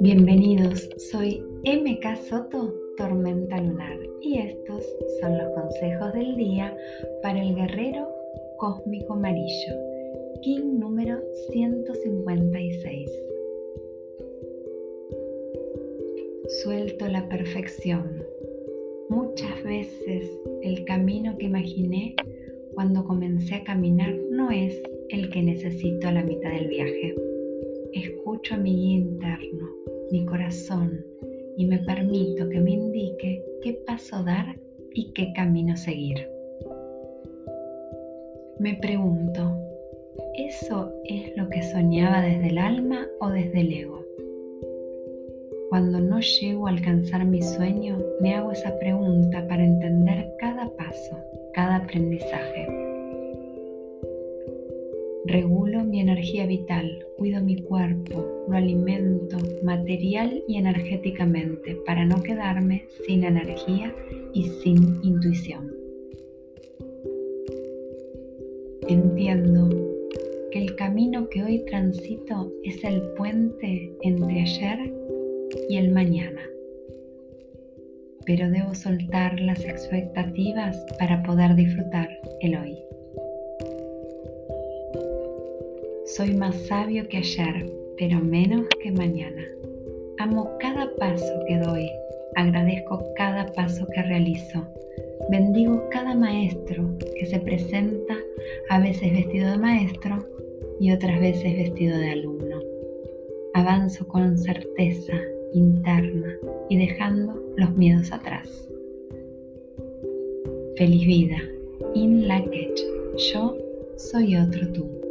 Bienvenidos, soy MK Soto, Tormenta Lunar, y estos son los consejos del día para el guerrero cósmico amarillo, King número 156. Suelto la perfección. Muchas veces el camino que imaginé cuando comencé a caminar no es el que necesito a la mitad del viaje. Escucho a mi guía interno, mi corazón, y me permito que me indique qué paso dar y qué camino seguir. Me pregunto, ¿eso es lo que soñaba desde el alma o desde el ego? Cuando no llego a alcanzar mi sueño, me hago esa pregunta para entender cada paso, cada aprendizaje. Regulo mi energía vital, cuido mi cuerpo, lo alimento material y energéticamente para no quedarme sin energía y sin intuición. Entiendo que el camino que hoy transito es el puente entre ayer y el mañana. Pero debo soltar las expectativas para poder disfrutar el hoy. Soy más sabio que ayer, pero menos que mañana. Amo cada paso que doy, agradezco cada paso que realizo, bendigo cada maestro que se presenta, a veces vestido de maestro y otras veces vestido de alumno. Avanzo con certeza interna y dejando los miedos atrás. Feliz vida, In Lakech, yo soy otro tú.